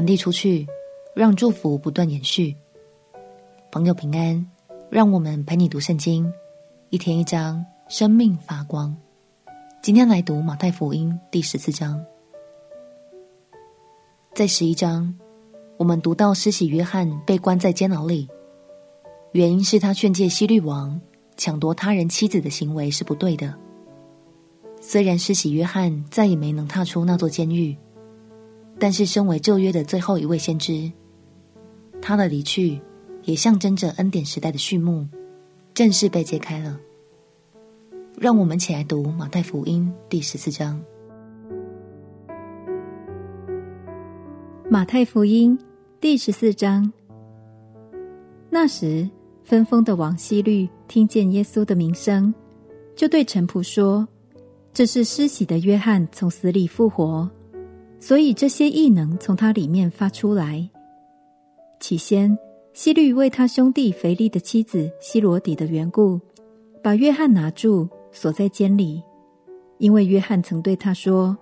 传递出去，让祝福不断延续。朋友平安，让我们陪你读圣经，一天一章，生命发光。今天来读马太福音第十四章，在十一章，我们读到施洗约翰被关在监牢里，原因是他劝诫希律王抢夺他人妻子的行为是不对的。虽然施洗约翰再也没能踏出那座监狱，但是身为旧约的最后一位先知，他的离去也象征着恩典时代的序幕，正式被揭开了。让我们一起来读马太福音第十四章。马太福音第十四章。那时，分封的王希律听见耶稣的名声，就对臣仆说。这是施洗的约翰从死里复活，所以这些异能从他里面发出来。起先，希律为他兄弟腓力的妻子希罗底的缘故，把约翰拿住，锁在监里，因为约翰曾对他说：“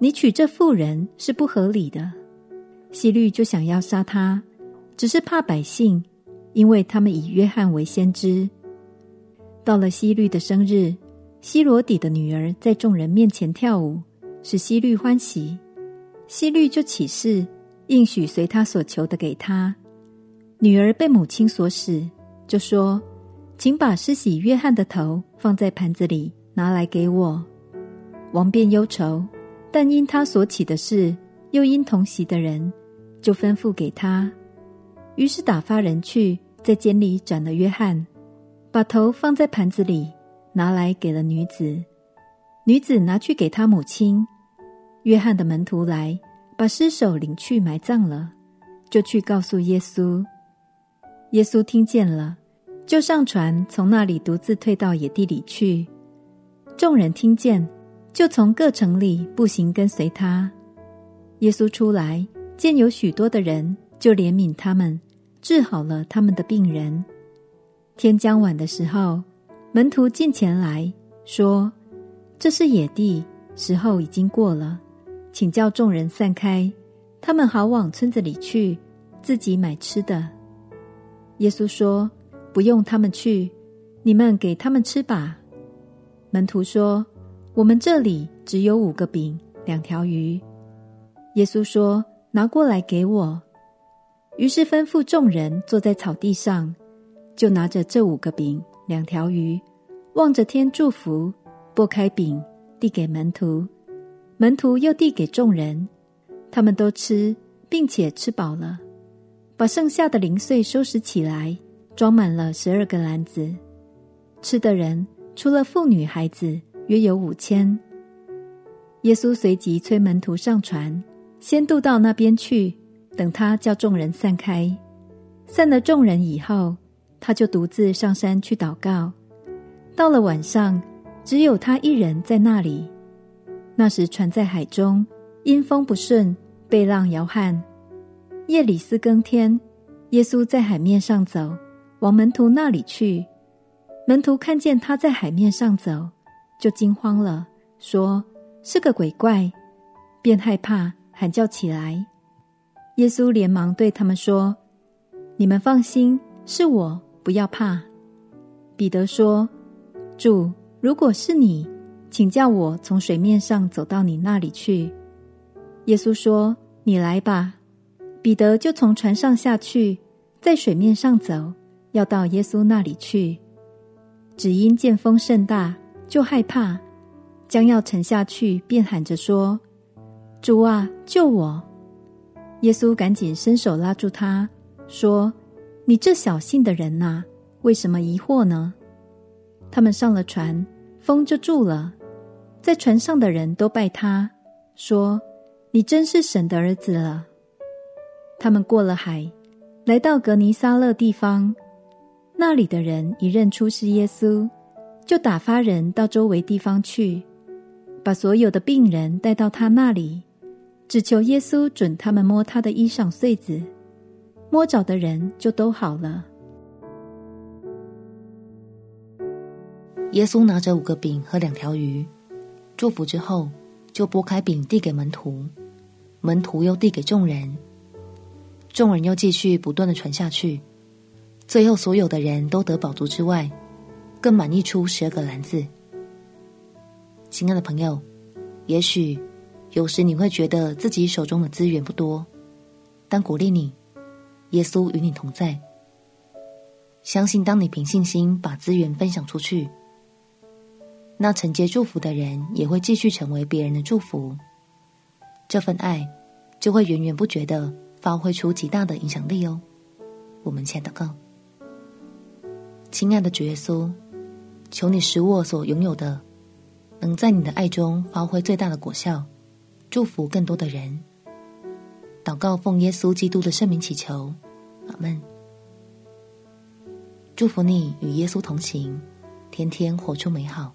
你娶这妇人是不合理的。”希律就想要杀他，只是怕百姓，因为他们以约翰为先知。到了希律的生日。希罗底的女儿在众人面前跳舞，使希律欢喜。希律就起誓，应许随他所求的给他。女儿被母亲所使，就说：“请把施洗约翰的头放在盘子里，拿来给我。”王便忧愁，但因他所起的事，又因同席的人，就吩咐给他。于是打发人去，在监里斩了约翰，把头放在盘子里。拿来给了女子，女子拿去给他母亲。约翰的门徒来，把尸首领去埋葬了，就去告诉耶稣。耶稣听见了，就上船，从那里独自退到野地里去。众人听见，就从各城里步行跟随他。耶稣出来，见有许多的人，就怜悯他们，治好了他们的病人。天将晚的时候。门徒进前来说：“这是野地，时候已经过了，请叫众人散开，他们好往村子里去，自己买吃的。”耶稣说：“不用他们去，你们给他们吃吧。”门徒说：“我们这里只有五个饼，两条鱼。”耶稣说：“拿过来给我。”于是吩咐众人坐在草地上，就拿着这五个饼。两条鱼，望着天祝福，拨开饼递给门徒，门徒又递给众人，他们都吃，并且吃饱了，把剩下的零碎收拾起来，装满了十二个篮子。吃的人除了妇女孩子，约有五千。耶稣随即催门徒上船，先渡到那边去，等他叫众人散开。散了众人以后。他就独自上山去祷告。到了晚上，只有他一人在那里。那时船在海中，因风不顺，被浪摇撼。夜里四更天，耶稣在海面上走，往门徒那里去。门徒看见他在海面上走，就惊慌了，说是个鬼怪，便害怕，喊叫起来。耶稣连忙对他们说：“你们放心，是我。”不要怕，彼得说：“主，如果是你，请叫我从水面上走到你那里去。”耶稣说：“你来吧。”彼得就从船上下去，在水面上走，要到耶稣那里去。只因见风甚大，就害怕，将要沉下去，便喊着说：“主啊，救我！”耶稣赶紧伸手拉住他，说。你这小信的人呐，为什么疑惑呢？他们上了船，风就住了。在船上的人都拜他，说：“你真是神的儿子了。”他们过了海，来到格尼撒勒地方，那里的人一认出是耶稣，就打发人到周围地方去，把所有的病人带到他那里，只求耶稣准他们摸他的衣裳穗子。摸着的人就都好了。耶稣拿着五个饼和两条鱼，祝福之后，就拨开饼递给门徒，门徒又递给众人，众人又继续不断的传下去，最后所有的人都得饱足之外，更满溢出十二个篮子。亲爱的朋友，也许有时你会觉得自己手中的资源不多，但鼓励你，耶稣与你同在。相信当你凭信心把资源分享出去，那承接祝福的人也会继续成为别人的祝福，这份爱就会源源不绝的发挥出极大的影响力哦。我们前祷告，亲爱的主耶稣，求你使我所拥有的，能在你的爱中发挥最大的果效，祝福更多的人。祷告奉耶稣基督的圣名祈求，阿门。祝福你与耶稣同行，天天活出美好。